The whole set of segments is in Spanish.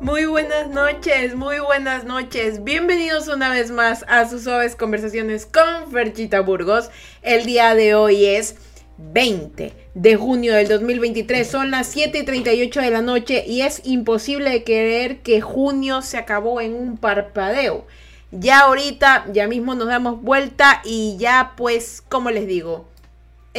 Muy buenas noches, muy buenas noches. Bienvenidos una vez más a sus suaves conversaciones con Ferchita Burgos. El día de hoy es 20 de junio del 2023. Son las 7 y 38 de la noche y es imposible creer que junio se acabó en un parpadeo. Ya ahorita, ya mismo nos damos vuelta y ya pues, como les digo,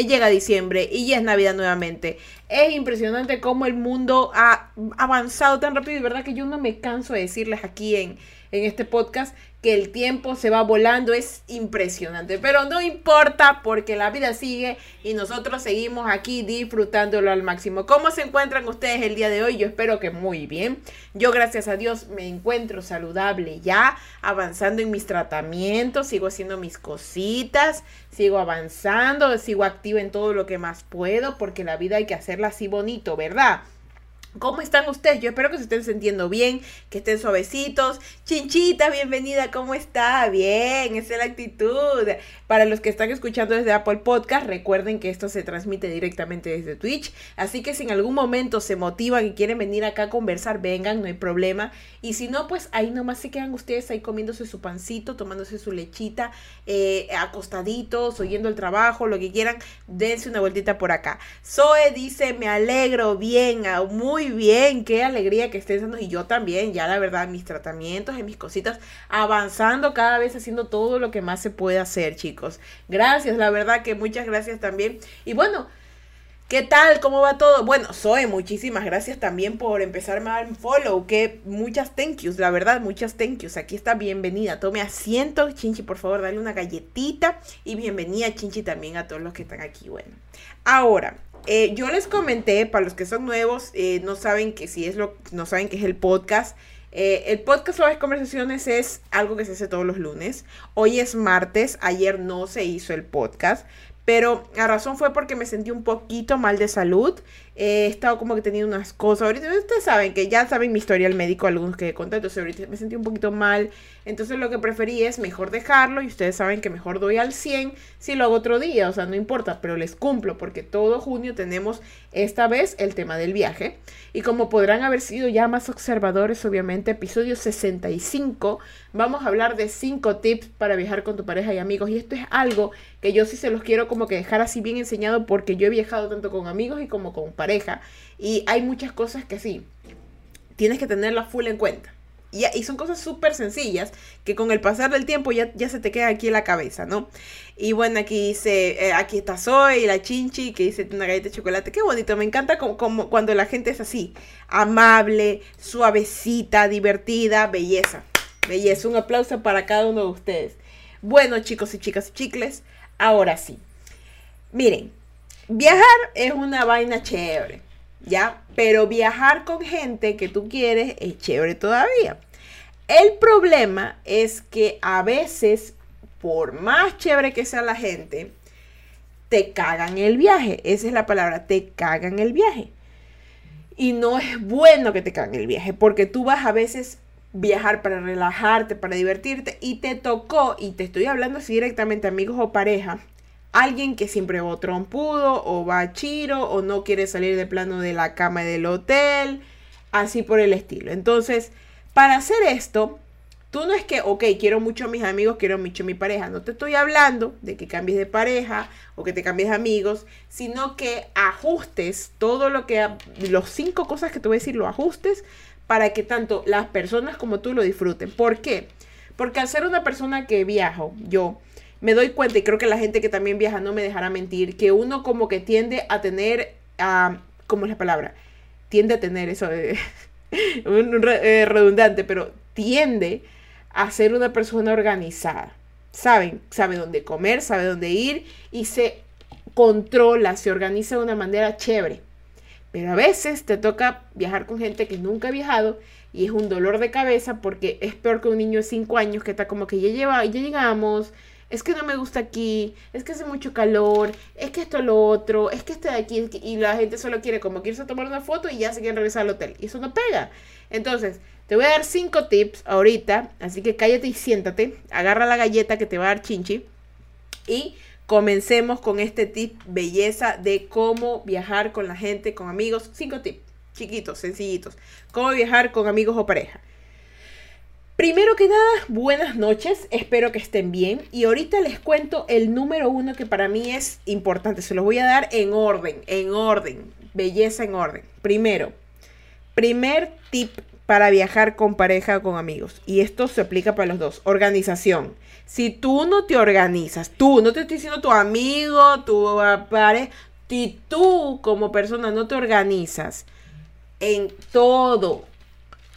llega diciembre y ya es Navidad nuevamente. Es impresionante cómo el mundo ha avanzado tan rápido y verdad que yo no me canso de decirles aquí en, en este podcast que el tiempo se va volando, es impresionante, pero no importa porque la vida sigue y nosotros seguimos aquí disfrutándolo al máximo. ¿Cómo se encuentran ustedes el día de hoy? Yo espero que muy bien. Yo gracias a Dios me encuentro saludable ya, avanzando en mis tratamientos, sigo haciendo mis cositas, sigo avanzando, sigo activa en todo lo que más puedo porque la vida hay que hacerla así bonito, ¿verdad? ¿Cómo están ustedes? Yo espero que se estén sintiendo bien, que estén suavecitos. Chinchita, bienvenida, ¿cómo está? Bien, esa es la actitud. Para los que están escuchando desde Apple Podcast, recuerden que esto se transmite directamente desde Twitch. Así que si en algún momento se motivan y quieren venir acá a conversar, vengan, no hay problema. Y si no, pues ahí nomás se quedan ustedes ahí comiéndose su pancito, tomándose su lechita, eh, acostaditos, oyendo el trabajo, lo que quieran, dense una vueltita por acá. Zoe dice, me alegro, bien, muy muy bien, qué alegría que estés dando. Y yo también, ya la verdad, mis tratamientos y mis cositas, avanzando cada vez haciendo todo lo que más se puede hacer, chicos. Gracias, la verdad que muchas gracias también. Y bueno, ¿Qué tal? ¿Cómo va todo? Bueno, Zoe, muchísimas gracias también por empezarme a dar follow. Que muchas thank yous, la verdad, muchas thank yous. Aquí está, bienvenida. Tome asiento, Chinchi, por favor, dale una galletita. Y bienvenida, Chinchi, también a todos los que están aquí. Bueno, ahora, eh, yo les comenté, para los que son nuevos, eh, no saben que si es lo, no saben que es el podcast. Eh, el podcast sobre conversaciones es algo que se hace todos los lunes. Hoy es martes, ayer no se hizo el podcast, pero la razón fue porque me sentí un poquito mal de salud he estado como que teniendo unas cosas. Ahorita ustedes saben que ya saben mi historia al médico, algunos que he contado, entonces ahorita me sentí un poquito mal. Entonces lo que preferí es mejor dejarlo y ustedes saben que mejor doy al 100 si lo hago otro día, o sea, no importa, pero les cumplo porque todo junio tenemos esta vez el tema del viaje. Y como podrán haber sido ya más observadores, obviamente, episodio 65, vamos a hablar de 5 tips para viajar con tu pareja y amigos. Y esto es algo que yo sí se los quiero como que dejar así bien enseñado porque yo he viajado tanto con amigos y como con y hay muchas cosas que sí, tienes que tenerlas full en cuenta. Y, son cosas súper sencillas que con el pasar del tiempo ya, ya se te queda aquí en la cabeza, ¿no? Y bueno, aquí dice, eh, aquí está Zoe la Chinchi que dice una galleta de chocolate. Qué bonito, me encanta como cuando la gente es así, amable, suavecita, divertida, belleza. Belleza, un aplauso para cada uno de ustedes. Bueno, chicos y chicas y chicles, ahora sí. Miren, Viajar es una vaina chévere, ¿ya? Pero viajar con gente que tú quieres es chévere todavía. El problema es que a veces, por más chévere que sea la gente, te cagan el viaje. Esa es la palabra, te cagan el viaje. Y no es bueno que te cagan el viaje, porque tú vas a veces viajar para relajarte, para divertirte, y te tocó, y te estoy hablando así directamente, amigos o pareja, alguien que siempre va trompudo o va chiro o no quiere salir de plano de la cama del hotel, así por el estilo. Entonces, para hacer esto, tú no es que, ok, quiero mucho a mis amigos, quiero mucho a mi pareja. No te estoy hablando de que cambies de pareja o que te cambies de amigos, sino que ajustes todo lo que, los cinco cosas que te voy a decir, lo ajustes para que tanto las personas como tú lo disfruten. ¿Por qué? Porque al ser una persona que viajo, yo, me doy cuenta, y creo que la gente que también viaja no me dejará mentir, que uno como que tiende a tener, uh, ¿cómo es la palabra? Tiende a tener eso, eh, eh, redundante, pero tiende a ser una persona organizada. Saben, sabe dónde comer, sabe dónde ir y se controla, se organiza de una manera chévere. Pero a veces te toca viajar con gente que nunca ha viajado y es un dolor de cabeza porque es peor que un niño de 5 años que está como que ya lleva, ya llegamos, es que no me gusta aquí, es que hace mucho calor, es que esto lo otro, es que este de aquí, y la gente solo quiere como que irse a tomar una foto y ya se quieren regresar al hotel. Y eso no pega. Entonces, te voy a dar cinco tips ahorita, así que cállate y siéntate, agarra la galleta que te va a dar Chinchi y comencemos con este tip belleza de cómo viajar con la gente, con amigos. Cinco tips. chiquitos, sencillitos. Cómo viajar con amigos o pareja. Primero que nada, buenas noches, espero que estén bien y ahorita les cuento el número uno que para mí es importante, se los voy a dar en orden, en orden, belleza en orden. Primero, primer tip para viajar con pareja o con amigos y esto se aplica para los dos, organización. Si tú no te organizas, tú, no te estoy diciendo tu amigo, tu pareja, si tú como persona no te organizas en todo,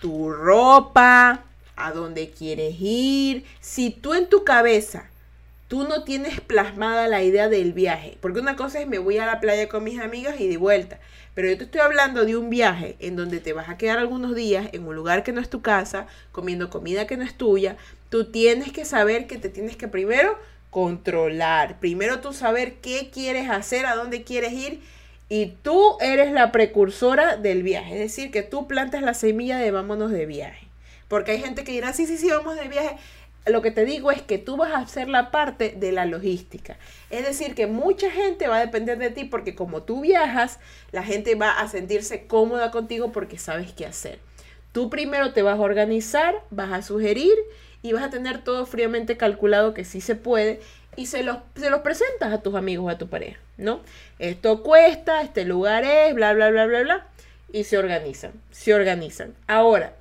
tu ropa, a dónde quieres ir, si tú en tu cabeza tú no tienes plasmada la idea del viaje, porque una cosa es me voy a la playa con mis amigas y de vuelta, pero yo te estoy hablando de un viaje en donde te vas a quedar algunos días en un lugar que no es tu casa, comiendo comida que no es tuya, tú tienes que saber que te tienes que primero controlar, primero tú saber qué quieres hacer, a dónde quieres ir y tú eres la precursora del viaje, es decir, que tú plantas la semilla de vámonos de viaje. Porque hay gente que dirá, sí, sí, sí, vamos de viaje. Lo que te digo es que tú vas a hacer la parte de la logística. Es decir, que mucha gente va a depender de ti porque como tú viajas, la gente va a sentirse cómoda contigo porque sabes qué hacer. Tú primero te vas a organizar, vas a sugerir y vas a tener todo fríamente calculado que sí se puede y se los, se los presentas a tus amigos a tu pareja, ¿no? Esto cuesta, este lugar es, bla, bla, bla, bla, bla. Y se organizan, se organizan. Ahora,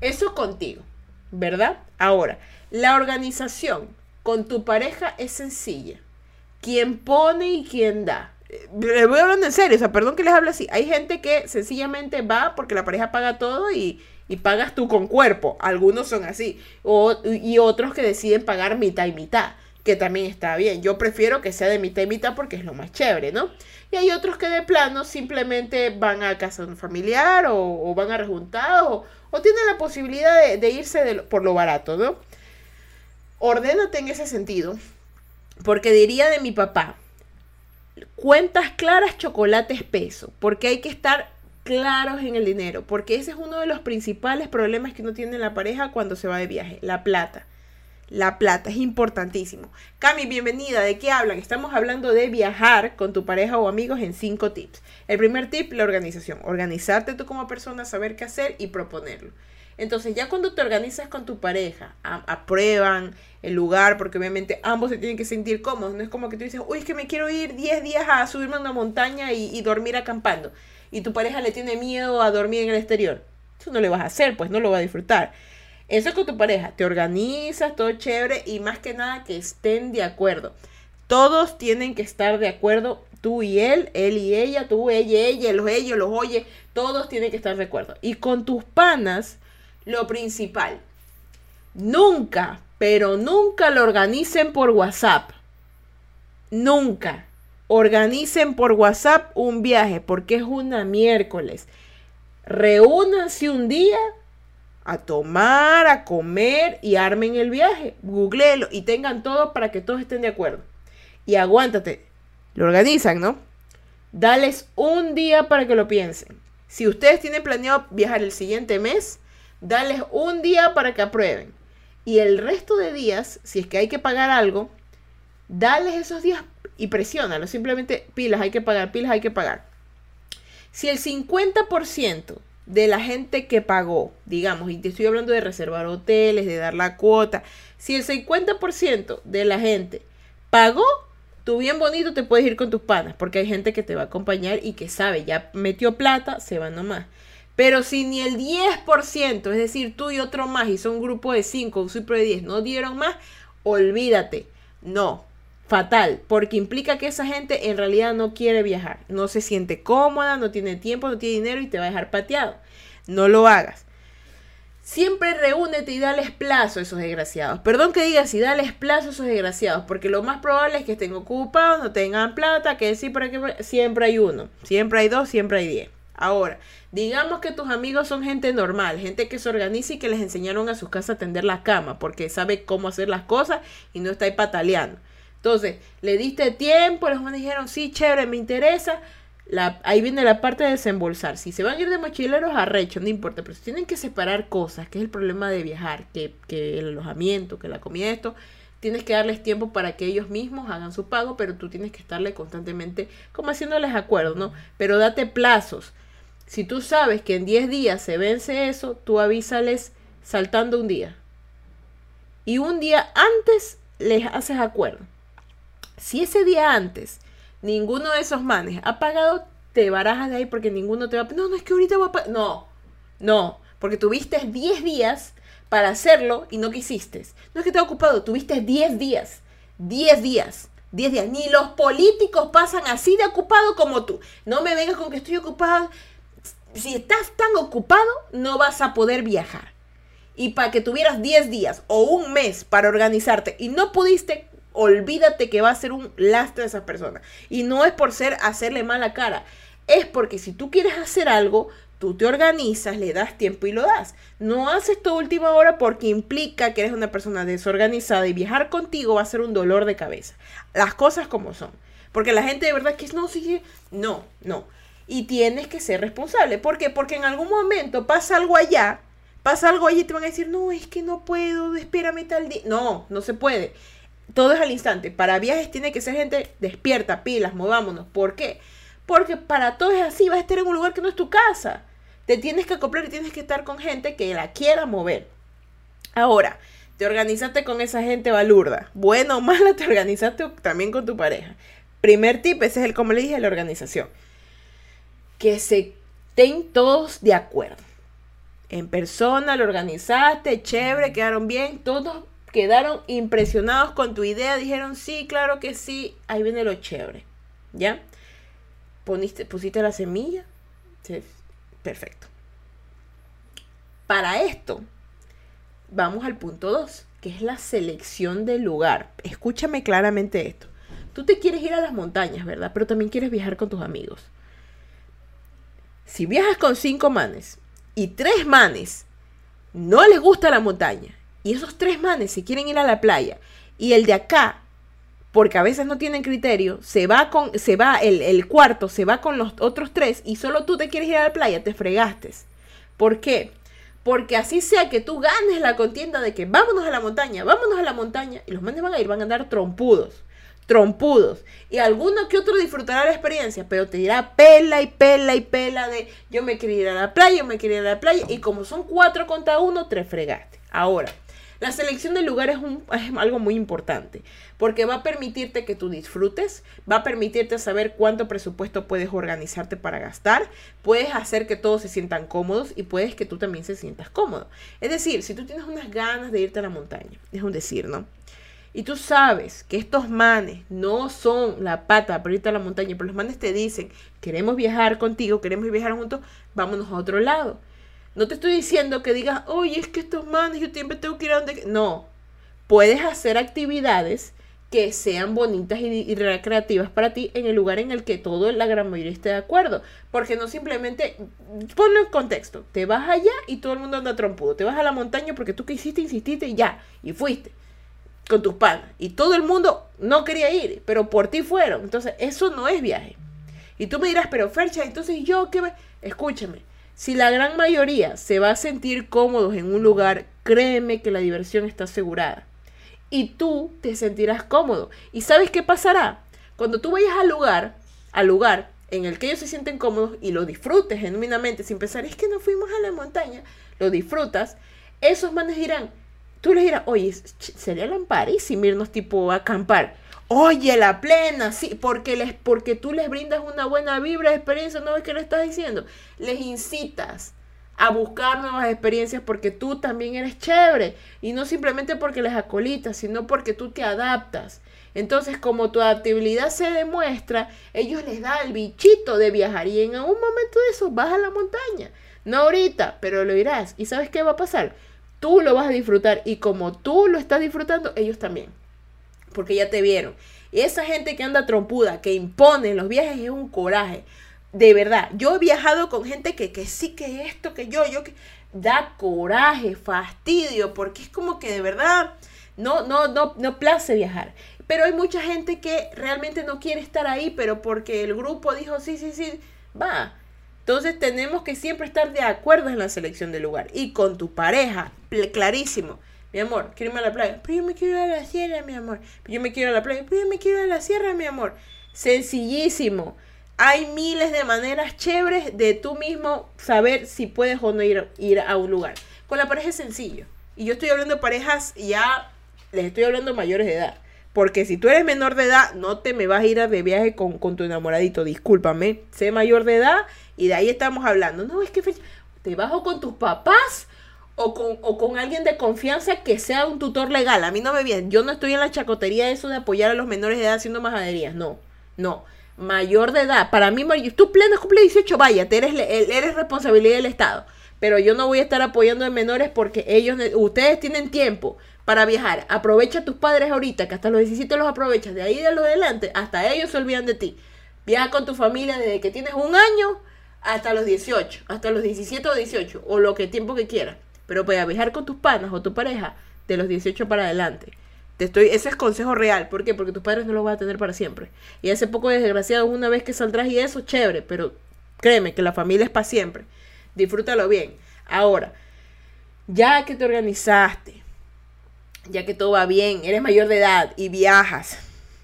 eso contigo, ¿verdad? Ahora, la organización con tu pareja es sencilla. Quien pone y quien da. Le voy hablando en serio, o sea, perdón que les hable así. Hay gente que sencillamente va porque la pareja paga todo y, y pagas tú con cuerpo. Algunos son así. O, y otros que deciden pagar mitad y mitad, que también está bien. Yo prefiero que sea de mitad y mitad porque es lo más chévere, ¿no? Y hay otros que de plano simplemente van a casa de un familiar o, van a rejuntar o, tienen la posibilidad de, irse por lo barato, ¿no? Ordénate en ese sentido, porque diría de mi papá, cuentas claras, chocolates peso, porque hay que estar claros en el dinero, porque ese es uno de los principales problemas que uno tiene en la pareja cuando se va de viaje, la plata. La plata es importantísimo. Cami, bienvenida. ¿De qué hablan? Estamos hablando de viajar con tu pareja o amigos en cinco tips. El primer tip, la organización. Organizarte tú como persona, saber qué hacer y proponerlo. Entonces, ya cuando te organizas con tu pareja, aprueban el lugar, porque obviamente ambos se tienen que sentir cómodos. No es como que tú dices, uy, es que me quiero ir 10 días a subirme a una montaña y, y dormir acampando. Y tu pareja le tiene miedo a dormir en el exterior. Eso no le vas a hacer, pues no lo va a disfrutar. Eso es con tu pareja, te organizas, todo chévere y más que nada que estén de acuerdo. Todos tienen que estar de acuerdo, tú y él, él y ella, tú, ella, ella, los ellos, los oye, todos tienen que estar de acuerdo. Y con tus panas, lo principal, nunca, pero nunca lo organicen por WhatsApp. Nunca. Organicen por WhatsApp un viaje porque es una miércoles. Reúnanse un día a tomar, a comer y armen el viaje. Googleenlo y tengan todo para que todos estén de acuerdo. Y aguántate. Lo organizan, ¿no? Dales un día para que lo piensen. Si ustedes tienen planeado viajar el siguiente mes, dales un día para que aprueben. Y el resto de días, si es que hay que pagar algo, dales esos días y presiónalo. Simplemente pilas, hay que pagar, pilas, hay que pagar. Si el 50% de la gente que pagó, digamos, y te estoy hablando de reservar hoteles, de dar la cuota, si el 50% de la gente pagó, tú bien bonito te puedes ir con tus panas, porque hay gente que te va a acompañar y que sabe, ya metió plata, se va nomás. Pero si ni el 10%, es decir, tú y otro más, y son un grupo de 5, un super de 10, no dieron más, olvídate. No, fatal, porque implica que esa gente en realidad no quiere viajar, no se siente cómoda, no tiene tiempo, no tiene dinero y te va a dejar pateado. No lo hagas. Siempre reúnete y dales plazo a esos desgraciados. Perdón que diga si dales plazo a esos desgraciados, porque lo más probable es que estén ocupados, no tengan plata, que decir para que siempre hay uno, siempre hay dos, siempre hay diez. Ahora, digamos que tus amigos son gente normal, gente que se organiza y que les enseñaron a sus casas a tender la cama, porque sabe cómo hacer las cosas y no está ahí pataleando. Entonces, le diste tiempo, los manes dijeron, sí, chévere, me interesa. Ahí viene la parte de desembolsar. Si se van a ir de mochileros, arrecho, no importa. Pero si tienen que separar cosas, que es el problema de viajar, que, que el alojamiento, que la comida, esto, tienes que darles tiempo para que ellos mismos hagan su pago, pero tú tienes que estarle constantemente como haciéndoles acuerdos, ¿no? Pero date plazos. Si tú sabes que en 10 días se vence eso, tú avísales saltando un día. Y un día antes les haces acuerdo. Si ese día antes ninguno de esos manes ha pagado, te barajas de ahí porque ninguno te va a... No, no es que ahorita voy a pagar. No, no, porque tuviste 10 días para hacerlo y no quisiste. No es que te ocupado, tuviste 10 días. 10 días. 10 días. Ni los políticos pasan así de ocupado como tú. No me vengas con que estoy ocupado. Si estás tan ocupado, no vas a poder viajar. Y para que tuvieras 10 días o un mes para organizarte y no pudiste, olvídate que va a ser un lastre de esas personas. Y no es por ser hacerle mala cara. Es porque si tú quieres hacer algo, Tú te organizas, le das tiempo y lo das. No haces tu última hora porque implica que eres una persona desorganizada y viajar contigo va a ser un dolor de cabeza. Las cosas como son. Porque la gente de verdad que no sigue. No, no. Y tienes que ser responsable. ¿Por qué? Porque en algún momento pasa algo allá, pasa algo allí y te van a decir, no, es que no puedo, espérame tal día. No, no se puede. Todo es al instante. Para viajes tiene que ser gente despierta, pilas, movámonos. ¿Por qué? Porque para todo es así, vas a estar en un lugar que no es tu casa te tienes que acoplar y tienes que estar con gente que la quiera mover. Ahora, te organizaste con esa gente balurda. Bueno o mala, te organizaste también con tu pareja. Primer tip, ese es el, como le dije, la organización. Que se estén todos de acuerdo. En persona lo organizaste, chévere, quedaron bien, todos quedaron impresionados con tu idea, dijeron, sí, claro que sí, ahí viene lo chévere. ¿Ya? Pusiste la semilla, Perfecto. Para esto, vamos al punto 2, que es la selección del lugar. Escúchame claramente esto. Tú te quieres ir a las montañas, ¿verdad? Pero también quieres viajar con tus amigos. Si viajas con cinco manes y tres manes no les gusta la montaña y esos tres manes se quieren ir a la playa y el de acá porque a veces no tienen criterio, se va con, se va el, el, cuarto, se va con los otros tres y solo tú te quieres ir a la playa, te fregaste. ¿Por qué? Porque así sea que tú ganes la contienda de que vámonos a la montaña, vámonos a la montaña, y los manes van a ir, van a andar trompudos, trompudos. Y alguno que otro disfrutará la experiencia, pero te dirá pela y pela y pela de yo me quiero ir a la playa, yo me quiero ir a la playa, y como son cuatro contra uno, te fregaste. Ahora, la selección del lugar es, un, algo muy importante porque va a permitirte que tú disfrutes, va a permitirte saber cuánto presupuesto puedes organizarte para gastar, puedes hacer que todos se sientan cómodos y puedes que tú también se sientas cómodo. Es decir, si tú tienes unas ganas de irte a la montaña, es un decir, ¿no? Y tú sabes que estos manes no son la pata para irte a la montaña, pero los manes te dicen, queremos viajar contigo, queremos viajar juntos, vámonos a otro lado. No te estoy diciendo que digas, oye, es que estos manes, yo siempre tengo que ir a donde... No, puedes hacer actividades que sean bonitas y, recreativas para ti en el lugar en el que todo, la gran mayoría esté de acuerdo. Porque no simplemente, ponlo en contexto, te vas allá y todo el mundo anda trompudo. Te vas a la montaña porque tú quisiste, insististe y ya, y fuiste con tus panas. Y todo el mundo no quería ir, pero por ti fueron. Entonces, eso no es viaje. Y tú me dirás, pero Fercha, entonces yo qué me... Escúchame, si la gran mayoría se va a sentir cómodos en un lugar, créeme que la diversión está asegurada. Y tú te sentirás cómodo. ¿Y sabes qué pasará? Cuando tú vayas al lugar, al lugar en el que ellos se sienten cómodos y lo disfrutes genuinamente sin pensar, es que no fuimos a la montaña, lo disfrutas, esos manes dirán, tú les dirás, oye, sería lamparísimo irnos tipo a acampar. Oye, la plena, sí, porque, les, porque tú les brindas una buena vibra de experiencia, ¿no ves que le estás diciendo? Les incitas a buscar nuevas experiencias porque tú también eres chévere y no simplemente porque les acolitas, sino porque tú te adaptas. Entonces, como tu adaptabilidad se demuestra, ellos les da el bichito de viajar y en algún momento de eso vas a la montaña. No ahorita, pero lo irás. ¿Y sabes qué va a pasar? Tú lo vas a disfrutar y como tú lo estás disfrutando, ellos también porque ya te vieron. Y esa gente que anda trompuda, que impone los viajes, es un coraje. De verdad, yo he viajado con gente que, que sí, que esto, que yo, yo, da coraje, fastidio, porque es como que de verdad no, no, no, no place viajar. Pero hay mucha gente que realmente no quiere estar ahí, pero porque el grupo dijo, sí, sí, sí, va. Entonces tenemos que siempre estar de acuerdo en la selección del lugar. Y con tu pareja, clarísimo. Mi amor, quiero irme a la playa. Pero yo me quiero ir a la sierra, mi amor. Pero yo me quiero ir a la playa. Pero yo me quiero ir a la sierra, mi amor. Sencillísimo. hay miles de maneras chéveres de tú mismo saber si puedes o no ir, ir a un lugar. Con la pareja es sencillo. Y yo estoy hablando de parejas ya, les estoy hablando mayores de edad. Porque si tú eres menor de edad, no te me vas a ir de viaje con, con tu enamoradito, discúlpame. Sé mayor de edad y de ahí estamos hablando. No, es que te bajo con tus papás o con, o con alguien de confianza que sea un tutor legal. A mí no me viene. Yo no estoy en la chacotería de eso de apoyar a los menores de edad haciendo majaderías. No, no. Mayor de edad. Para mí, tú pleno cumple 18, vaya, eres, eres responsabilidad del Estado. Pero yo no voy a estar apoyando a menores porque ellos, ustedes tienen tiempo para viajar. Aprovecha a tus padres ahorita, que hasta los 17 los aprovechas. De ahí de lo adelante, hasta ellos se olvidan de ti. Viaja con tu familia desde que tienes un año hasta los 18, hasta los 17 o 18, o lo que tiempo que quieras. Pero para viajar con tus panas o tu pareja, de los 18 para adelante. Te estoy, ese es consejo real. ¿Por qué? Porque tus padres no los van a tener para siempre. Y hace poco desgraciado, una vez que saldrás y eso, chévere. Pero créeme que la familia es para siempre. Disfrútalo bien. Ahora, ya que te organizaste, ya que todo va bien, eres mayor de edad y viajas.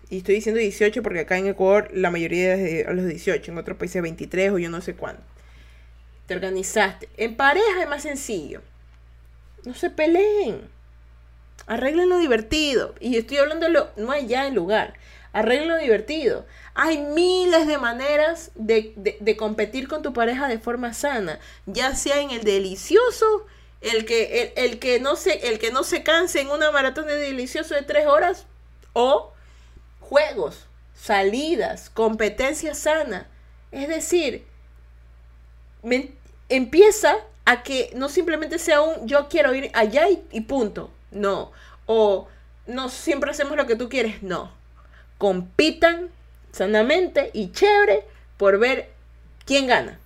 Y estoy diciendo 18 porque acá en Ecuador la mayoría es de los 18, en otros países 23 o yo no sé cuándo. Te organizaste. En pareja es más sencillo. No se peleen. Arreglen lo divertido. Y estoy hablando lo, no allá en lugar. Arreglen lo divertido. Hay miles de maneras de, de, competir con tu pareja de forma sana. Ya sea en el delicioso, el que, el, que no se, el que no se canse en una maratón de delicioso de tres horas. O juegos, salidas, competencia sana. Es decir, empieza a que no simplemente sea un yo quiero ir allá y, punto. No. O no siempre hacemos lo que tú quieres. No. Compitan sanamente y chévere por ver quién gana.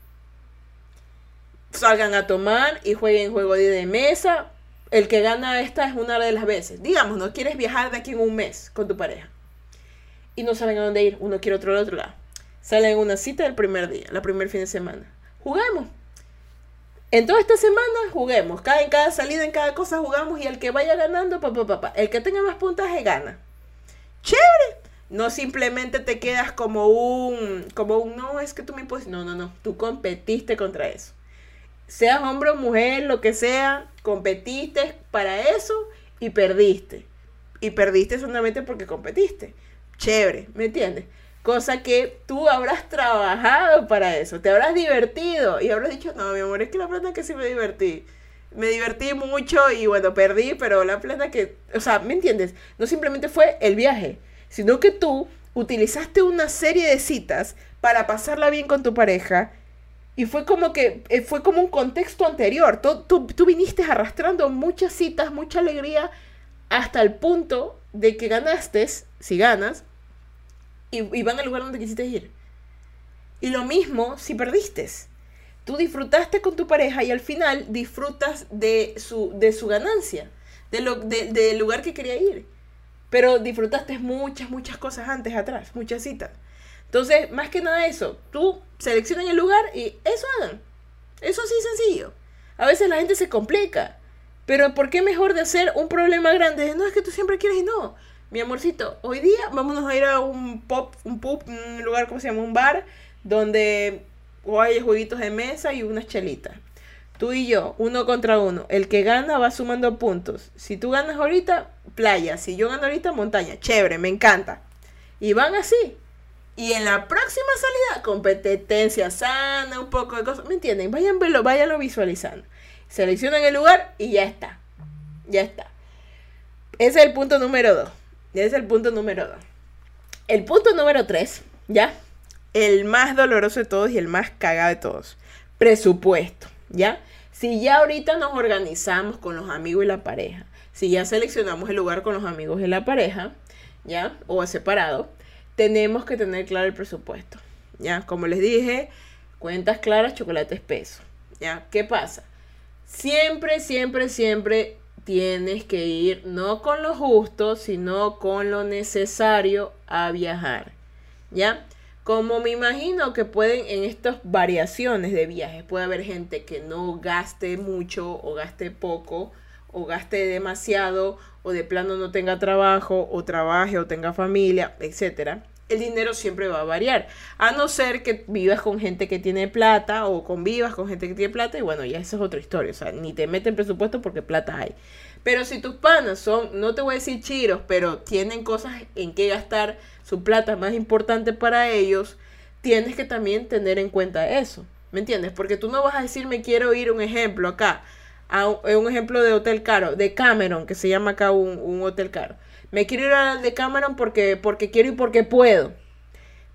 Salgan a tomar y jueguen juego de mesa. El que gana esta es una de las veces. Digamos, no quieres viajar de aquí en un mes con tu pareja. Y no saben a dónde ir. Uno quiere otro al otro lado. Salen en una cita el primer día, la primer fin de semana. Juguemos en toda esta semana juguemos. Cada, en cada salida, en cada cosa jugamos y el que vaya ganando, papá, papá. El que tenga más puntaje gana. Chévere. No simplemente te quedas como un, como un, no, es que tú me impones. No, no, no. Tú competiste contra eso. Seas hombre o mujer, lo que sea, competiste para eso y perdiste. Y perdiste solamente porque competiste. Chévere, ¿me entiendes? Cosa que tú habrás trabajado para eso, te habrás divertido y habrás dicho, no, mi amor, es que la plata que sí me divertí. Me divertí mucho y bueno, perdí, pero la plata que, o sea, ¿me entiendes? No simplemente fue el viaje, sino que tú utilizaste una serie de citas para pasarla bien con tu pareja y fue como que, eh, fue como un contexto anterior. Tú, tú, tú viniste arrastrando muchas citas, mucha alegría, hasta el punto de que ganaste, si ganas, y, van al lugar donde quisiste ir. Y lo mismo si perdiste. Tú disfrutaste con tu pareja y al final disfrutas de su, de su ganancia, de lo, del lugar que quería ir. Pero disfrutaste muchas, muchas cosas antes, atrás, muchas citas. Entonces, más que nada eso, tú seleccionas el lugar y eso hagan. Eso sí sencillo. A veces la gente se complica. Pero ¿por qué mejor de hacer un problema grande? No, es que tú siempre quieres y no mi amorcito, hoy día vámonos a ir a un pop, un pub, un lugar, ¿cómo se llama? Un bar, donde hay jueguitos de mesa y unas chelitas. Tú y yo, uno contra uno. El que gana va sumando puntos. Si tú ganas ahorita, playa. Si yo gano ahorita, montaña. Chévere, me encanta. Y van así. Y en la próxima salida, competencia sana, un poco de cosas. ¿Me entienden? Vayan verlo, váyanlo visualizando. Seleccionan el lugar y ya está. Ya está. Ese es el punto número dos. Es el punto número dos. El punto número tres, ¿ya? El más doloroso de todos y el más cagado de todos. Presupuesto, ¿ya? Si ya ahorita nos organizamos con los amigos y la pareja, si ya seleccionamos el lugar con los amigos y la pareja, ¿ya? O separado, tenemos que tener claro el presupuesto, ¿ya? Como les dije, cuentas claras, chocolate espeso, ¿ya? ¿Qué pasa? Siempre, siempre, siempre tienes que ir no con lo justo, sino con lo necesario a viajar. ¿Ya? Como me imagino que pueden en estas variaciones de viajes, puede haber gente que no gaste mucho o gaste poco o gaste demasiado o de plano no tenga trabajo o trabaje o tenga familia, etcétera. El dinero siempre va a variar. A no ser que vivas con gente que tiene plata o convivas con gente que tiene plata y bueno, ya esa es otra historia. O sea, ni te meten presupuesto porque plata hay. Pero si tus panas son, no te voy a decir chiros, pero tienen cosas en que gastar, su plata más importante para ellos, tienes que también tener en cuenta eso. ¿Me entiendes? Porque tú no vas a decir, me quiero ir, un ejemplo acá, a un, ejemplo de hotel caro, de Cameron, que se llama acá un, un hotel caro me quiero ir al de Cameron porque, porque quiero y porque puedo.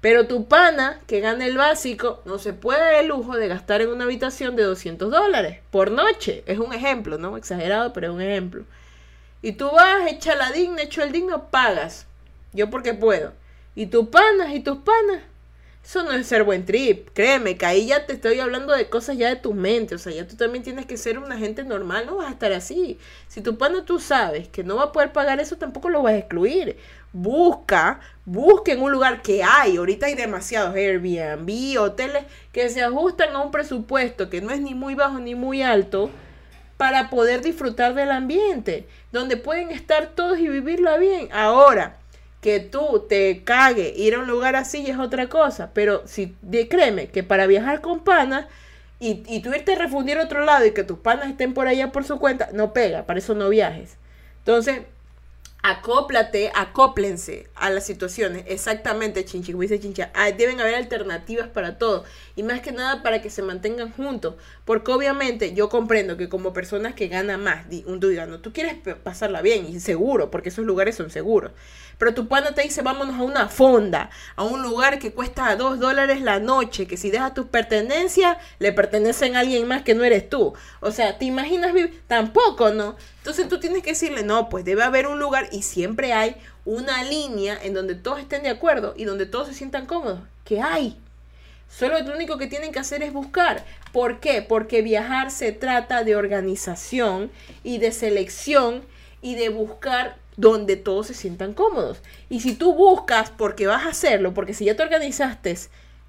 Pero tu pana, que gana el básico, no se puede dar el lujo de gastar en una habitación de 200 dólares por noche. Es un ejemplo, ¿no? Exagerado, pero es un ejemplo. Y tú vas, echa la digna, hecho el digno, pagas. Yo porque puedo. Y tu panas y tus panas eso no es ser buen trip, créeme, que ahí ya te estoy hablando de cosas ya de tu mente, o sea, ya tú también tienes que ser una gente normal, no vas a estar así. Si tu pana tú sabes que no va a poder pagar eso, tampoco lo vas a excluir. Busca, busca en un lugar que hay, ahorita hay demasiados Airbnb, hoteles que se ajustan a un presupuesto que no es ni muy bajo ni muy alto para poder disfrutar del ambiente, donde pueden estar todos y vivirlo bien. Ahora, que tú te cague ir a un lugar así es otra cosa, pero si créeme que para viajar con panas y, y tú irte a refundir a otro lado y que tus panas estén por allá por su cuenta, no pega, para eso no viajes. Entonces, acóplate, acóplense a las situaciones. Exactamente, chinchi, dice chincha. Deben haber alternativas para todo. Y más que nada para que se mantengan juntos. Porque obviamente yo comprendo que como personas que ganan más, un no tú quieres pasarla bien y seguro, porque esos lugares son seguros. Pero tu pana te dice, vámonos a una fonda, a un lugar que cuesta dos dólares la noche, que si dejas tus pertenencias, le pertenecen a alguien más que no eres tú. O sea, ¿te imaginas vivir? Tampoco, ¿no? Entonces tú tienes que decirle, no, pues debe haber un lugar y siempre hay una línea en donde todos estén de acuerdo y donde todos se sientan cómodos. ¿Qué hay? Solo lo único que tienen que hacer es buscar. ¿Por qué? Porque viajar se trata de organización y de selección y de buscar donde todos se sientan cómodos. Y si tú buscas porque vas a hacerlo, porque si ya te organizaste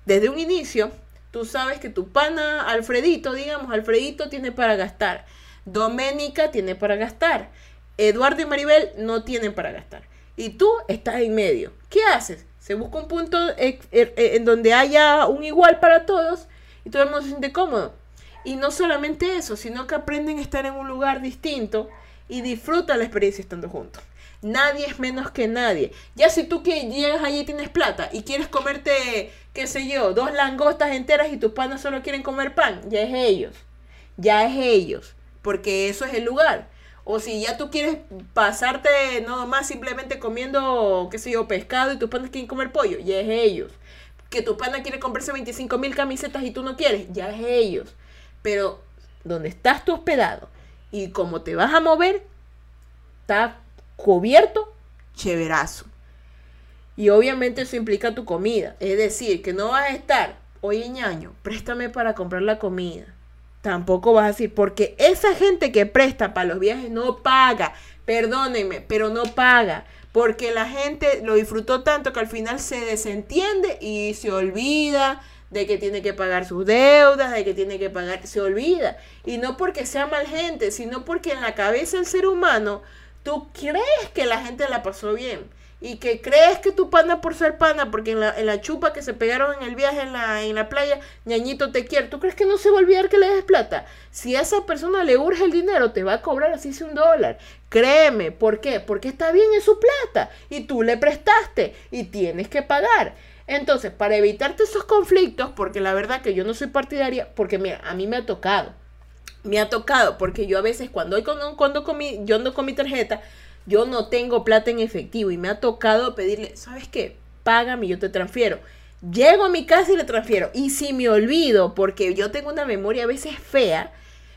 desde un inicio, tú sabes que tu pana Alfredito, digamos, Alfredito tiene para gastar. Doménica tiene para gastar. Eduardo y Maribel no tienen para gastar. Y tú estás en medio. ¿Qué haces? Se busca un punto en donde haya un igual para todos y todo el mundo se siente cómodo. Y no solamente eso, sino que aprenden a estar en un lugar distinto y disfrutan la experiencia estando juntos. Nadie es menos que nadie. Ya si tú que llegas allí tienes plata y quieres comerte, qué sé yo, dos langostas enteras y tus panas solo quieren comer pan, ya es ellos. Ya es ellos porque eso es el lugar. O si ya tú quieres pasarte no más simplemente comiendo, qué sé yo, pescado y tus panas quieren comer pollo, ya es ellos. Que tu pana quiere comprarse 25 mil camisetas y tú no quieres, ya es ellos. Pero donde estás tú hospedado y como te vas a mover, está cubierto, chéverazo. Y obviamente eso implica tu comida. Es decir, que no vas a estar, oye ñaño, préstame para comprar la comida tampoco vas a decir, porque esa gente que presta para los viajes no paga, perdónenme, pero no paga, porque la gente lo disfrutó tanto que al final se desentiende y se olvida de que tiene que pagar sus deudas, de que tiene que pagar, se olvida. Y no porque sea mal gente, sino porque en la cabeza del ser humano tú crees que la gente la pasó bien y que crees que tu pana por ser pana, porque en la, en la chupa que se pegaron en el viaje en la, en la playa, ñañito te quiere, ¿tú crees que no se va a olvidar que le des plata? Si a esa persona le urge el dinero, te va a cobrar así un dólar. Créeme, ¿por qué? Porque está bien en su plata y tú le prestaste y tienes que pagar. Entonces, para evitarte esos conflictos, porque la verdad que yo no soy partidaria, porque mira, a mí me ha tocado. Me ha tocado, porque yo a veces cuando, cuando, cuando yo ando con mi tarjeta, yo no tengo plata en efectivo y me ha tocado pedirle, ¿sabes qué? Págame yo te transfiero. Llego a mi casa y le transfiero. Y si me olvido, porque yo tengo una memoria a veces fea,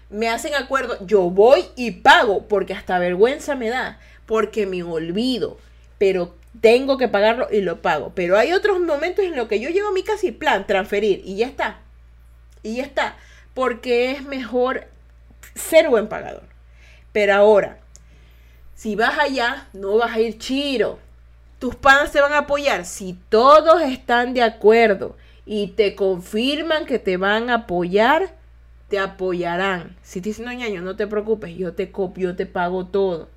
me hacen acuerdo, yo voy y pago, porque hasta vergüenza me da, porque me olvido. Pero tengo que pagarlo y lo pago. Pero hay otros momentos en los que yo llego a mi casa y plan, transferir, y ya está. Y ya está. Porque es mejor ser buen pagador. Pero ahora, si vas allá, no vas a ir chiro. Tus panas te van a apoyar. Si todos están de acuerdo y te confirman que te van a apoyar, te apoyarán. Si te dicen, no, ñaño, no te preocupes, yo te copio, te pago todo.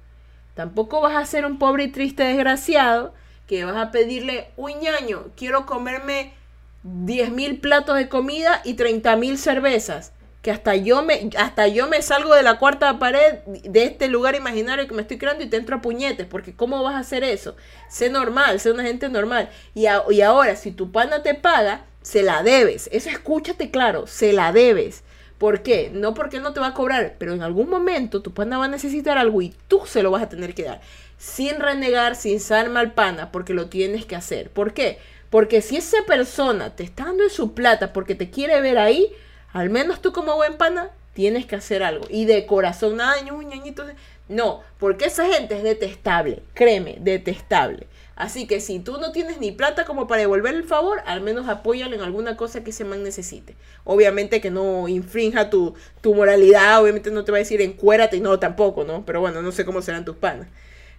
Tampoco vas a ser un pobre y triste desgraciado que vas a pedirle, uy ñaño, quiero comerme 10 mil platos de comida y 30 mil cervezas. Que hasta yo, me, hasta yo me salgo de la cuarta pared de este lugar imaginario que me estoy creando y te entro a puñetes. Porque ¿cómo vas a hacer eso? Sé normal, sé una gente normal. Y, y ahora, si tu pana te paga, se la debes. Eso escúchate claro, se la debes. ¿Por qué? No porque no te va a cobrar, pero en algún momento tu pana va a necesitar algo y tú se lo vas a tener que dar. Sin renegar, sin ser mal pana, porque lo tienes que hacer. ¿Por qué? Porque si esa persona te está dando su plata porque te quiere ver ahí, al menos tú como buen pana tienes que hacer algo. Y de corazón, nada, ñañito. No, porque esa gente es detestable. Créeme, detestable. Así que si tú no tienes ni plata como para devolver el favor, al menos apóyalo en alguna cosa que ese man necesite. Obviamente que no infrinja tu, tu moralidad, obviamente no te va a decir encuérate y no tampoco, ¿no? Pero bueno, no sé cómo serán tus panas.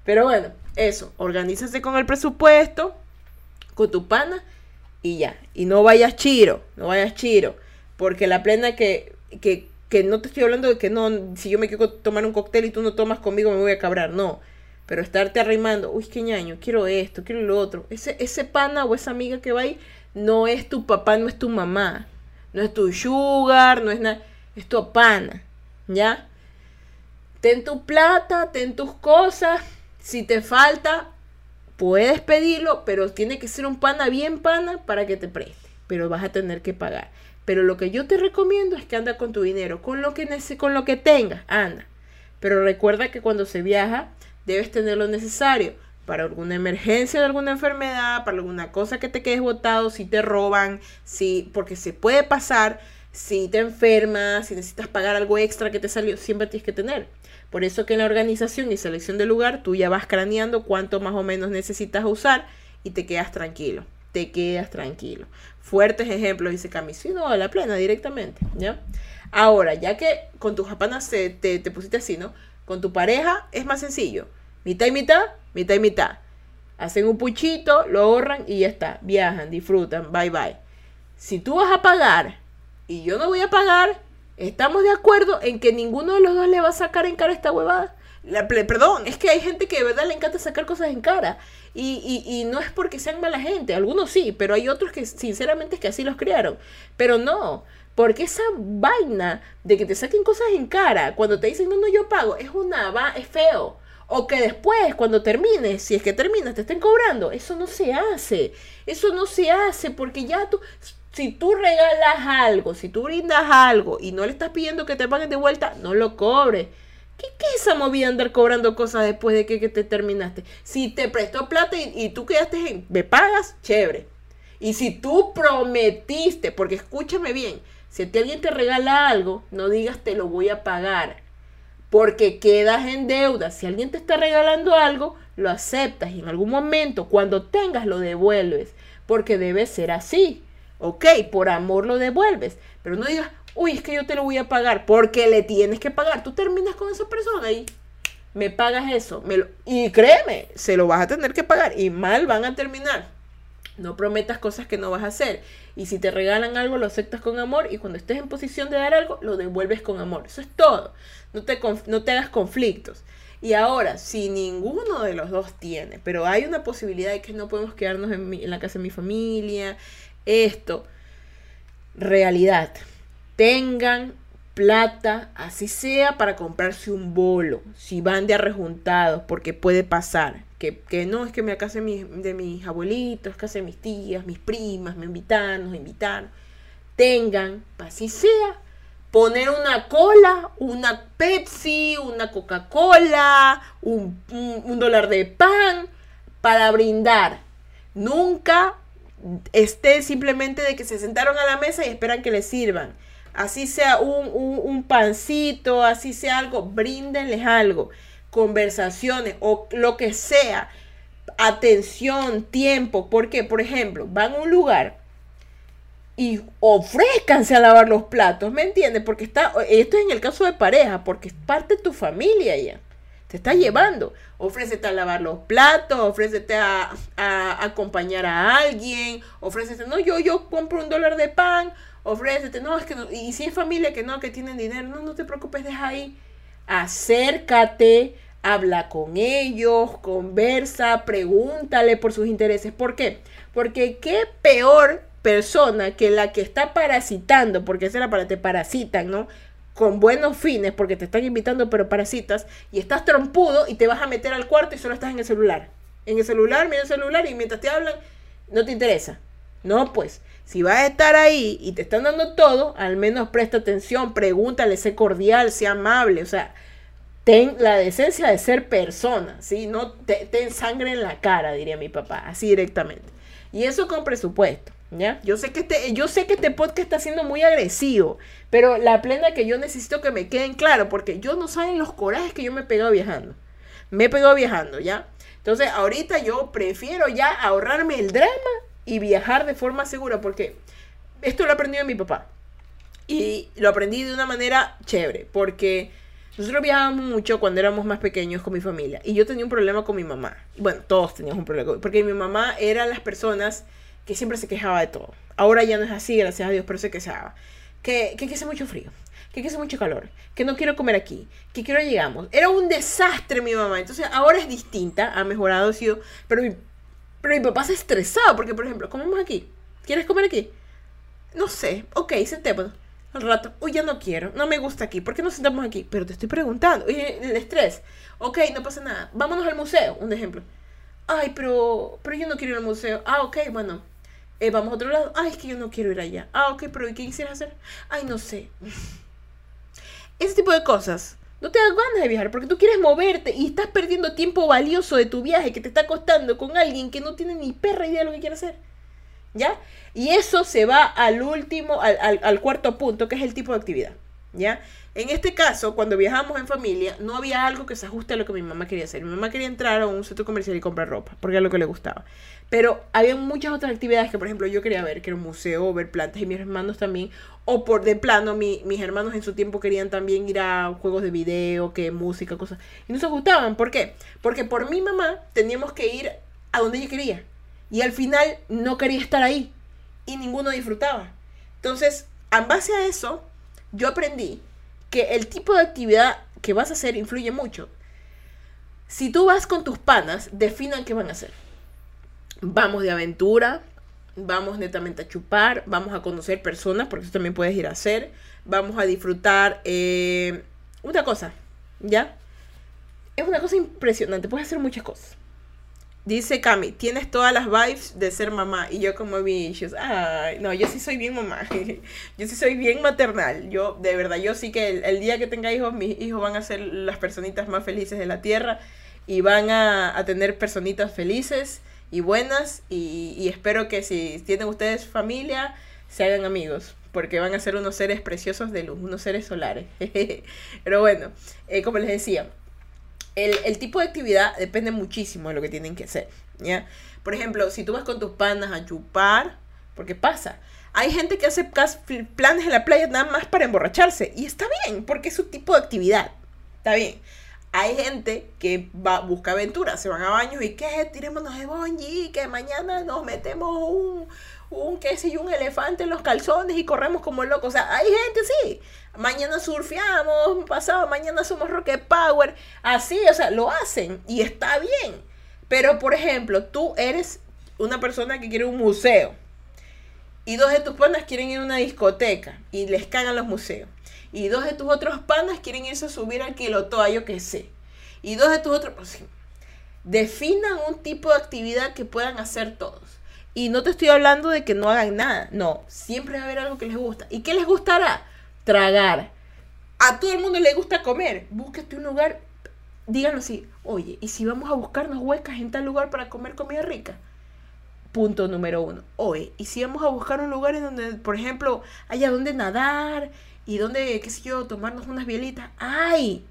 Pero bueno, eso, organízate con el presupuesto, con tu pana y ya. Y no vayas chiro, no vayas chiro, porque la plena que, que, que no te estoy hablando de que no, si yo me quiero tomar un cóctel y tú no tomas conmigo me voy a cabrar, no pero estarte arrimando, uy, qué ñaño, quiero esto, quiero lo otro. Ese, ese pana o esa amiga que va ahí no es tu papá, no es tu mamá. No es tu sugar, no es nada. Es tu pana. ¿Ya? Ten tu plata, ten tus cosas. Si te falta, puedes pedirlo, pero tiene que ser un pana bien pana para que te preste. Pero vas a tener que pagar. Pero lo que yo te recomiendo es que anda con tu dinero, con lo que, con lo que tengas, anda. Pero recuerda que cuando se viaja, debes tener lo necesario para alguna emergencia de alguna enfermedad, para alguna cosa que te quedes botado, si te roban, si porque se puede pasar, si te enfermas, si necesitas pagar algo extra que te salió, siempre tienes que tener. Por eso que en la organización y selección del lugar tú ya vas craneando cuánto más o menos necesitas usar y te quedas tranquilo. Te quedas tranquilo. Fuertes ejemplos, dice Cami. Sí, no, a la plena directamente, ¿ya? Ahora, ya que con tus japanas te, te pusiste así, ¿no? Con tu pareja es más sencillo. Mitad y mitad, mitad y mitad. Hacen un puchito, lo ahorran y ya está. Viajan, disfrutan, bye bye. Si tú vas a pagar y yo no voy a pagar, estamos de acuerdo en que ninguno de los dos le va a sacar en cara esta huevada. perdón, es que hay gente que de verdad le encanta sacar cosas en cara. Y, y, no es porque sean mala gente, algunos sí, pero hay otros que sinceramente es que así los criaron. Pero no, porque esa vaina de que te saquen cosas en cara cuando te dicen, no, no, yo pago, es una, va, es feo. O que después, cuando termines, si es que terminas, te estén cobrando. Eso no se hace. Eso no se hace porque ya tú, si tú regalas algo, si tú brindas algo y no le estás pidiendo que te paguen de vuelta, no lo cobres. ¿Qué, es esa movida andar cobrando cosas después de que, te terminaste? Si te prestó plata y, tú quedaste en, me pagas, chévere. Y si tú prometiste, porque escúchame bien, si alguien te regala algo, no digas te lo voy a pagar, porque quedas en deuda. Si alguien te está regalando algo, lo aceptas y en algún momento, cuando tengas, lo devuelves, porque debe ser así. Ok, por amor lo devuelves, pero no digas, uy, es que yo te lo voy a pagar, porque le tienes que pagar. Tú terminas con esa persona y me pagas eso. Y créeme, se lo vas a tener que pagar y mal van a terminar. No prometas cosas que no vas a hacer. Y si te regalan algo, lo aceptas con amor. Y cuando estés en posición de dar algo, lo devuelves con amor. Eso es todo. No te, no te hagas conflictos. Y ahora, si ninguno de los dos tiene, pero hay una posibilidad de que no podemos quedarnos en la casa de mi familia, esto, realidad. Tengan plata, así sea para comprarse un bolo, si van de arrejuntados, porque puede pasar. Que, no, es que me casa de mis abuelitos, casa de mis tías, mis primas, me invitaron, nos invitaron. Tengan, así sea, poner una cola, una Pepsi, una Coca-Cola, un, un, dólar de pan para brindar. Nunca esté simplemente de que se sentaron a la mesa y esperan que les sirvan así sea un, un, pancito, así sea algo, bríndenles algo, conversaciones o lo que sea, atención, tiempo, porque, por ejemplo, van a un lugar y ofrézcanse a lavar los platos, ¿me entiendes? Porque está, esto es en el caso de pareja, porque es parte de tu familia ya. Te está llevando. Ofrécete a lavar los platos, ofrécete a, a, acompañar a alguien, ofrécete, no, yo, yo compro un dólar de pan, ofrécete, no, es que y si es familia que no, que tienen dinero, no, no te preocupes, deja ahí, acércate, habla con ellos, conversa, pregúntale por sus intereses. ¿Por qué? Porque qué peor persona que la que está parasitando, porque esa era para te parasitan, ¿no? Con buenos fines, porque te están invitando, pero parasitas, y estás trompudo y te vas a meter al cuarto y solo estás en el celular. En el celular, mira el celular y mientras te hablan, no te interesa. No, pues, si vas a estar ahí y te están dando todo, al menos presta atención, pregúntale, sé cordial, sé amable, o sea, ten la decencia de ser persona, ¿sí? No te, ten sangre en la cara, diría mi papá, así directamente. Y eso con presupuesto, ¿ya? Yo sé que este, yo sé que este podcast está siendo muy agresivo, pero la plena que yo necesito que me queden claro, porque yo no saben los corajes que yo me he pegado viajando. Me he pegado viajando, ¿ya? Entonces, ahorita yo prefiero ya ahorrarme el drama y viajar de forma segura, porque esto lo aprendí de mi papá. Y lo aprendí de una manera chévere, porque nosotros viajábamos mucho cuando éramos más pequeños con mi familia. Y yo tenía un problema con mi mamá. Bueno, todos teníamos un problema. Porque mi mamá era las personas que siempre se quejaba de todo. Ahora ya no es así, gracias a Dios, pero se quejaba. Que, que, hace mucho frío, que, que hace mucho calor, que no quiero comer aquí, que quiero llegamos. Era un desastre mi mamá. Entonces ahora es distinta, ha mejorado, ha sido... Pero mi, pero mi papá se estresaba porque, por ejemplo, comemos aquí. ¿Quieres comer aquí? No sé. Ok, sentémonos al rato, uy, ya no quiero, no me gusta aquí, ¿por qué nos sentamos aquí? Pero te estoy preguntando, oye, el estrés, ok, no pasa nada, vámonos al museo, un ejemplo. Ay, pero, pero yo no quiero ir al museo. Ah, ok, bueno, eh, vamos a otro lado. Ay, es que yo no quiero ir allá. Ah, ok, pero ¿y qué quisieras hacer? Ay, no sé. Ese tipo de cosas. No te das ganas de viajar porque tú quieres moverte y estás perdiendo tiempo valioso de tu viaje que te está costando con alguien que no tiene ni perra idea de lo que quiere hacer. ¿Ya? Y eso se va al último, al, cuarto punto, que es el tipo de actividad. ¿Ya? En este caso, cuando viajamos en familia, no había algo que se ajuste a lo que mi mamá quería hacer. Mi mamá quería entrar a un centro comercial y comprar ropa, porque era lo que le gustaba. Pero había muchas otras actividades que, por ejemplo, yo quería ver, que era un museo, ver plantas, y mis hermanos también. O por de plano, mis hermanos en su tiempo querían también ir a juegos de video, que música, cosas. Y nos gustaban. ¿Por qué? Porque por mi mamá teníamos que ir a donde ella quería. Y al final no quería estar ahí y ninguno disfrutaba. Entonces, en base a eso, yo aprendí que el tipo de actividad que vas a hacer influye mucho. Si tú vas con tus panas, definan qué van a hacer. Vamos de aventura, vamos netamente a chupar, vamos a conocer personas, porque eso también puedes ir a hacer, vamos a disfrutar eh, una cosa, ¿ya? Es una cosa impresionante, puedes hacer muchas cosas. Dice Cami, tienes todas las vibes de ser mamá. Y yo como bichos, ay, no, yo sí soy bien mamá. yo sí soy bien maternal. Yo, de verdad, yo sí que el, día que tenga hijos, mis hijos van a ser las personitas más felices de la tierra. Y van a, tener personitas felices y buenas. Y, espero que si tienen ustedes familia, se hagan amigos. Porque van a ser unos seres preciosos de luz, unos seres solares. Pero bueno, eh, como les decía, el, tipo de actividad depende muchísimo de lo que tienen que hacer, ¿ya? Por ejemplo, si tú vas con tus panas a chupar, porque pasa, hay gente que hace planes en la playa nada más para emborracharse, y está bien, porque es su tipo de actividad, está bien. Hay gente que va, busca aventuras, se van a baños y que tirémonos de bonji, que mañana nos metemos un, un, qué sé un elefante en los calzones y corremos como locos. O sea, hay gente, sí. Mañana surfeamos, pasado mañana somos Rocket Power. Así, o sea, lo hacen y está bien. Pero, por ejemplo, tú eres una persona que quiere un museo y dos de tus panas quieren ir a una discoteca y les cagan los museos. Y dos de tus otros panas quieren irse a subir al kilotoa, yo qué sé. Y dos de tus otros... Pues, definan un tipo de actividad que puedan hacer todos. Y no te estoy hablando de que no hagan nada. No, siempre va a haber algo que les gusta. ¿Y qué les gustará? Tragar. A todo el mundo le gusta comer. Búsquete un lugar. Díganlo así. Oye, ¿y si vamos a buscarnos huecas en tal lugar para comer comida rica? Punto número uno. Oye, ¿y si vamos a buscar un lugar en donde, por ejemplo, haya donde nadar y donde, qué sé yo, tomarnos unas bielitas? ¡Ay!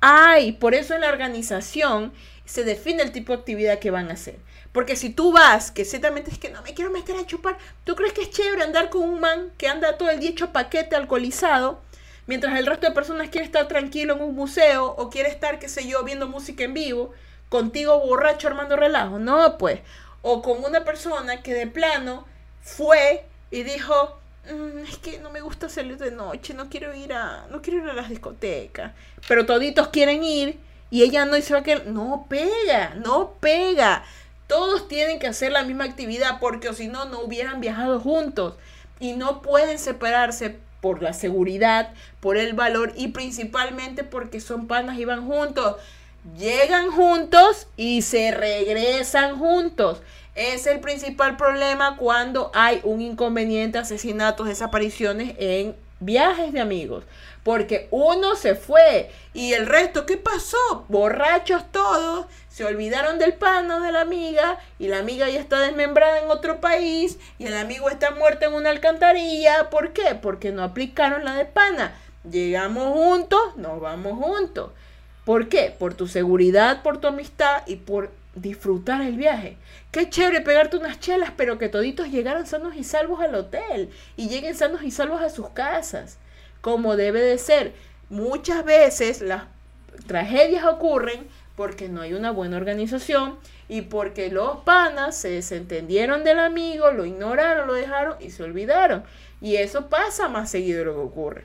¡Ay! Por eso en la organización se define el tipo de actividad que van a hacer. Porque si tú vas, que ciertamente es que no me quiero meter a chupar, ¿tú crees que es chévere andar con un man que anda todo el día hecho paquete alcoholizado, mientras el resto de personas quiere estar tranquilo en un museo o quiere estar, qué sé yo, viendo música en vivo, contigo borracho armando relajo? No, pues. O con una persona que de plano fue y dijo, mm, es que no me gusta salir de noche, no quiero ir a, no quiero ir a las discotecas. Pero toditos quieren ir y ella no dice que no pega, no pega. Todos tienen que hacer la misma actividad porque si no, no hubieran viajado juntos. Y no pueden separarse por la seguridad, por el valor y principalmente porque son panas y van juntos. Llegan juntos y se regresan juntos. Es el principal problema cuando hay un inconveniente, asesinatos, desapariciones en viajes de amigos. Porque uno se fue y el resto, ¿qué pasó? Borrachos todos, se olvidaron del pano de la amiga y la amiga ya está desmembrada en otro país y el amigo está muerto en una alcantarilla. ¿Por qué? Porque no aplicaron la de pana. Llegamos juntos, nos vamos juntos. ¿Por qué? Por tu seguridad, por tu amistad y por disfrutar el viaje. Qué chévere pegarte unas chelas, pero que toditos llegaran sanos y salvos al hotel y lleguen sanos y salvos a sus casas como debe de ser. Muchas veces las tragedias ocurren porque no hay una buena organización y porque los panas se desentendieron del amigo, lo ignoraron, lo dejaron y se olvidaron. Y eso pasa más seguido de lo que ocurre.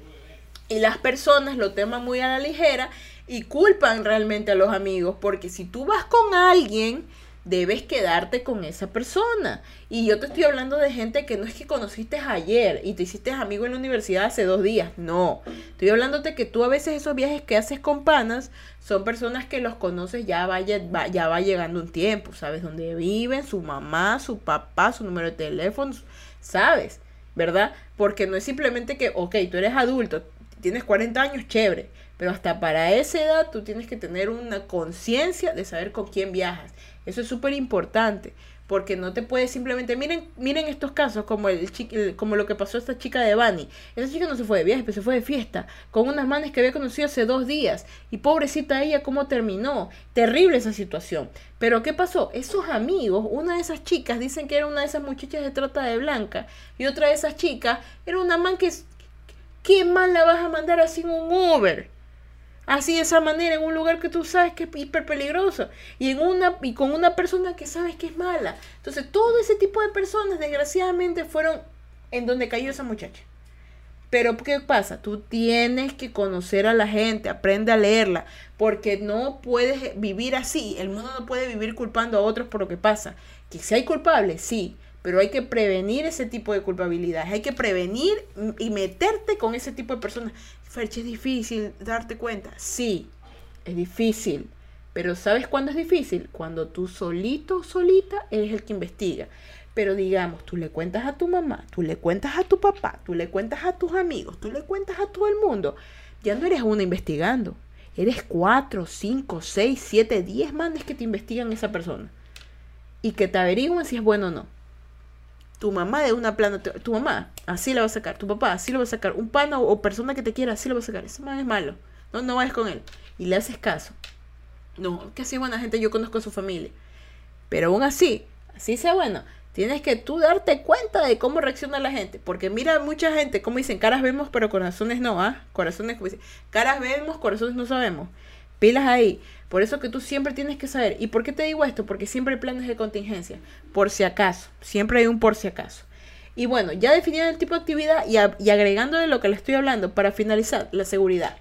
Y las personas lo toman muy a la ligera y culpan realmente a los amigos porque si tú vas con alguien debes quedarte con esa persona. Y yo te estoy hablando de gente que no es que conociste ayer y te hiciste amigo en la universidad hace dos días, no. Estoy hablando de que tú a veces esos viajes que haces con panas son personas que los conoces ya, vaya, ya va llegando un tiempo, sabes dónde viven, su mamá, su papá, su número de teléfono, sabes, ¿verdad? Porque no es simplemente que, ok, tú eres adulto, tienes 40 años, chévere. Pero hasta para esa edad tú tienes que tener una conciencia de saber con quién viajas. Eso es súper importante, porque no te puedes simplemente, miren, miren estos casos como el, como lo que pasó a esta chica de Bani. Esa chica no se fue de viaje, pero se fue de fiesta, con unas manes que había conocido hace dos días. Y pobrecita ella, cómo terminó. Terrible esa situación. Pero ¿qué pasó? Esos amigos, una de esas chicas dicen que era una de esas muchachas de trata de blanca, y otra de esas chicas era una man que... ¿Qué mal la vas a mandar así en un Uber? Así de esa manera en un lugar que tú sabes que es hiper peligroso y en una y con una persona que sabes que es mala. Entonces, todo ese tipo de personas desgraciadamente fueron en donde cayó esa muchacha. Pero ¿qué pasa? Tú tienes que conocer a la gente, aprende a leerla, porque no puedes vivir así. El mundo no puede vivir culpando a otros por lo que pasa. Que si hay culpables, sí, pero hay que prevenir ese tipo de culpabilidades. Hay que prevenir y meterte con ese tipo de personas. Ferche, es difícil darte cuenta. Sí, es difícil. Pero ¿sabes cuándo es difícil? Cuando tú solito, solita, eres el que investiga. Pero digamos, tú le cuentas a tu mamá, tú le cuentas a tu papá, tú le cuentas a tus amigos, tú le cuentas a todo el mundo. Ya no eres una investigando. Eres cuatro, cinco, seis, siete, diez manes que te investigan esa persona. Y que te averiguan si es bueno o no tu mamá de una plana, tu mamá así la va a sacar, tu papá así lo va a sacar, un pana o, persona que te quiera así lo va a sacar, ese man es malo, no, no vayas con él y le haces caso. No, que así buena gente, yo conozco a su familia, pero aún así, así sea bueno, tienes que tú darte cuenta de cómo reacciona la gente, porque mira mucha gente, como dicen, caras vemos pero corazones no, ¿ah? Corazones, como dicen, caras vemos, corazones no sabemos. Pilas ahí. Por eso que tú siempre tienes que saber. ¿Y por qué te digo esto? Porque siempre hay planes de contingencia. Por si acaso. Siempre hay un por si acaso. Y bueno, ya definiendo el tipo de actividad y, agregando de lo que le estoy hablando para finalizar, la seguridad.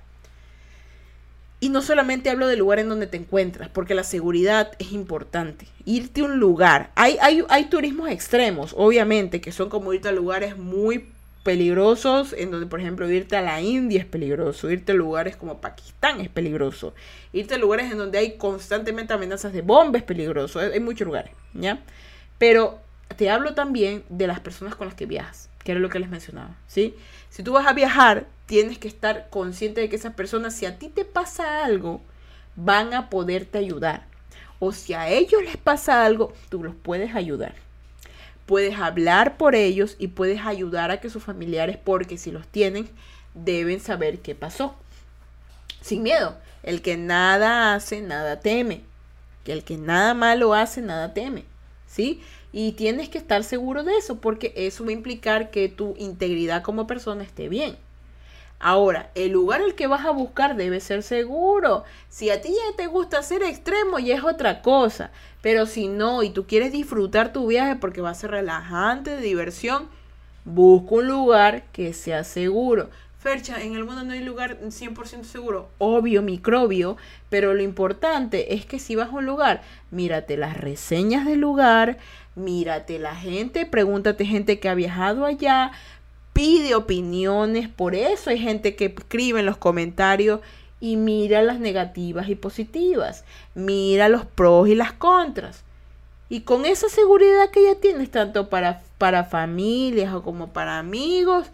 Y no solamente hablo del lugar en donde te encuentras, porque la seguridad es importante. Irte a un lugar. Hay, hay, hay turismos extremos, obviamente, que son como irte a lugares muy peligrosos, en donde por ejemplo irte a la India es peligroso, irte a lugares como Pakistán es peligroso, irte a lugares en donde hay constantemente amenazas de bombas es peligroso, hay, muchos lugares, ¿ya? Pero te hablo también de las personas con las que viajas, que era lo que les mencionaba, ¿sí? Si tú vas a viajar, tienes que estar consciente de que esas personas, si a ti te pasa algo, van a poderte ayudar. O si a ellos les pasa algo, tú los puedes ayudar puedes hablar por ellos y puedes ayudar a que sus familiares, porque si los tienen, deben saber qué pasó. Sin miedo. El que nada hace, nada teme. Que el que nada malo hace, nada teme. ¿Sí? Y tienes que estar seguro de eso, porque eso va a implicar que tu integridad como persona esté bien. Ahora, el lugar al que vas a buscar debe ser seguro. Si a ti ya te gusta ser extremo, ya es otra cosa. Pero si no, y tú quieres disfrutar tu viaje porque va a ser relajante, de diversión, busca un lugar que sea seguro. Fercha, en el mundo no hay lugar 100% seguro. Obvio, microbio, pero lo importante es que si vas a un lugar, mírate las reseñas del lugar, mírate la gente, pregúntate gente que ha viajado allá, pide opiniones, por eso hay gente que escribe en los comentarios y mira las negativas y positivas, mira los pros y las contras. Y con esa seguridad que ya tienes, tanto para, para familias o como para amigos,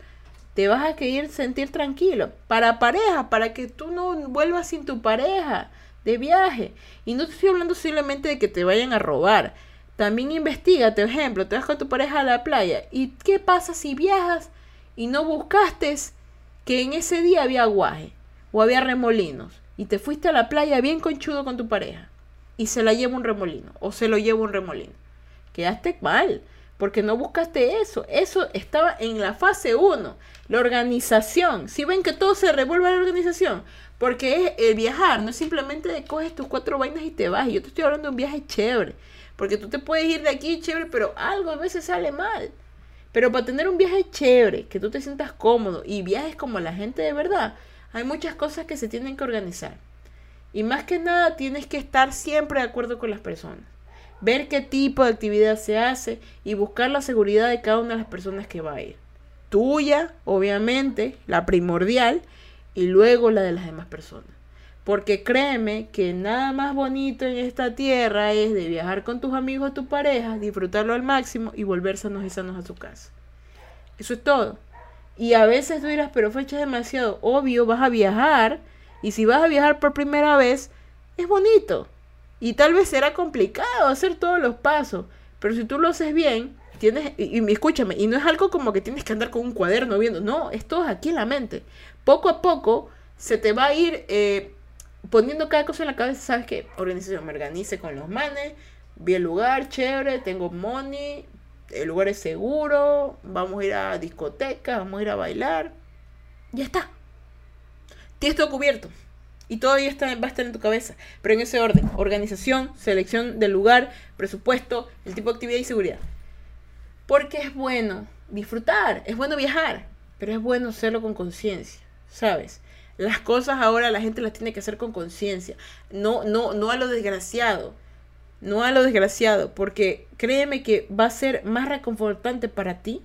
te vas a querer sentir tranquilo. Para pareja, para que tú no vuelvas sin tu pareja de viaje. Y no te estoy hablando simplemente de que te vayan a robar. También investiga, por ejemplo, te vas con tu pareja a la playa. ¿Y qué pasa si viajas y no buscaste que en ese día había aguaje o había remolinos? Y te fuiste a la playa bien conchudo con tu pareja. Y se la lleva un remolino o se lo lleva un remolino. Quedaste mal porque no buscaste eso. Eso estaba en la fase 1, la organización. Si ven que todo se revuelve a la organización, porque es el viajar, no es simplemente de coges tus cuatro vainas y te vas. Yo te estoy hablando de un viaje chévere, porque tú te puedes ir de aquí chévere, pero algo a veces sale mal. Pero para tener un viaje chévere, que tú te sientas cómodo y viajes como la gente de verdad, hay muchas cosas que se tienen que organizar. Y más que nada tienes que estar siempre de acuerdo con las personas ver qué tipo de actividad se hace y buscar la seguridad de cada una de las personas que va a ir. Tuya, obviamente, la primordial, y luego la de las demás personas. Porque créeme que nada más bonito en esta tierra es de viajar con tus amigos o tu pareja, disfrutarlo al máximo y volver sanos y sanos a su casa. Eso es todo. Y a veces tú dirás, pero fecha demasiado obvio, vas a viajar. Y si vas a viajar por primera vez, es bonito. Y tal vez será complicado hacer todos los pasos, pero si tú lo haces bien, tienes, y, escúchame, y no es algo como que tienes que andar con un cuaderno viendo, no, es todo aquí en la mente. Poco a poco se te va a ir eh, poniendo cada cosa en la cabeza, ¿sabes qué? Organización, me organice con los manes, vi el lugar, chévere, tengo money, el lugar es seguro, vamos a ir a discotecas, vamos a ir a bailar, ya está. Tienes todo cubierto. Y todavía está, va a estar en tu cabeza, pero en ese orden. Organización, selección del lugar, presupuesto, el tipo de actividad y seguridad. Porque es bueno disfrutar, es bueno viajar, pero es bueno hacerlo con conciencia, ¿sabes? Las cosas ahora la gente las tiene que hacer con conciencia, no, no, no a lo desgraciado, no a lo desgraciado, porque créeme que va a ser más reconfortante para ti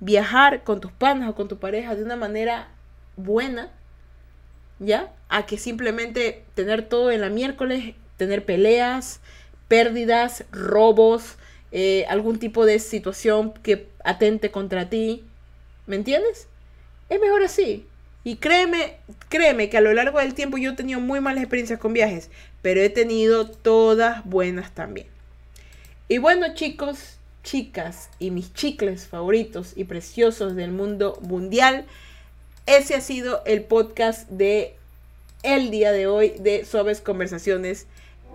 viajar con tus panas o con tu pareja de una manera buena ¿ya? A que simplemente tener todo en la miércoles, tener peleas, pérdidas, robos, eh, algún tipo de situación que atente contra ti. ¿Me entiendes? Es mejor así. Y créeme, créeme que a lo largo del tiempo yo he tenido muy malas experiencias con viajes, pero he tenido todas buenas también. Y bueno chicos, chicas y mis chicles favoritos y preciosos del mundo mundial, ese ha sido el podcast de el día de hoy de Suaves Conversaciones,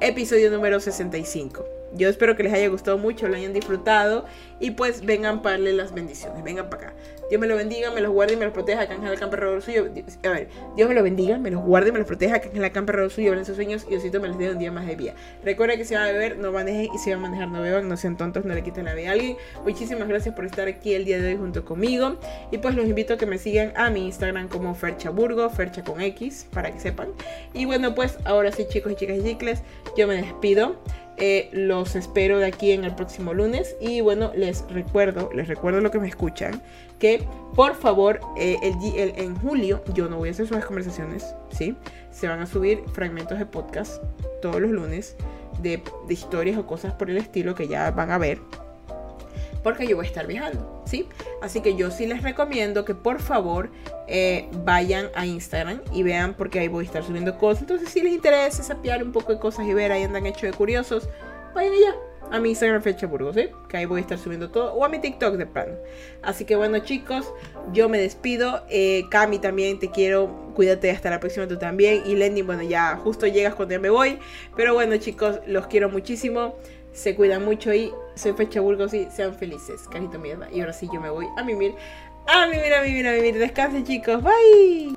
episodio número 65. Yo espero que les haya gustado mucho, lo hayan disfrutado y pues vengan para darle las bendiciones, vengan para acá. Dios me lo bendiga, me los guarde y me los proteja, que Ángel Acampe suyo. A ver, Dios me lo bendiga, me los guarde y me los proteja, que Ángel Acampe suyo, en sus sueños y Osito me les dé un día más de vida. Recuerda que si van a beber, no manejen y si van a manejar, no beban, no sean tontos, no le quiten la vida a alguien. Muchísimas gracias por estar aquí el día de hoy junto conmigo y pues los invito a que me sigan a mi Instagram como Ferchaburgo, Fercha con X, para que sepan. Y bueno, pues ahora sí, chicos y chicas y chicles, yo me despido. Eh, los espero de aquí en el próximo lunes. Y bueno, les recuerdo, les recuerdo lo que me escuchan, que por favor, eh, el, en julio yo no voy a hacer sus conversaciones, ¿sí? Se van a subir fragmentos de podcast todos los lunes de historias o cosas por el estilo que ya van a ver porque yo voy a estar viajando, ¿sí? Así que yo sí les recomiendo que por favor eh, vayan a Instagram y vean porque ahí voy a estar subiendo cosas. Entonces si les interesa sapear un poco de cosas y ver ahí andan hechos de curiosos, vayan allá a mi Instagram Fecha Burgos, ¿sí? Que ahí voy a estar subiendo todo. O a mi TikTok de plano. Así que bueno, chicos, yo me despido. Eh, Cami también te quiero. Cuídate hasta la próxima tú también. Y Lenny, bueno, ya justo llegas cuando ya me voy. Pero bueno, chicos, los quiero muchísimo se cuidan mucho y soy Pecha Burgos y sean felices, carito mierda. Y ahora sí yo me voy a mimir, a mimir, a mimir, a mimir. Descansen chicos, bye.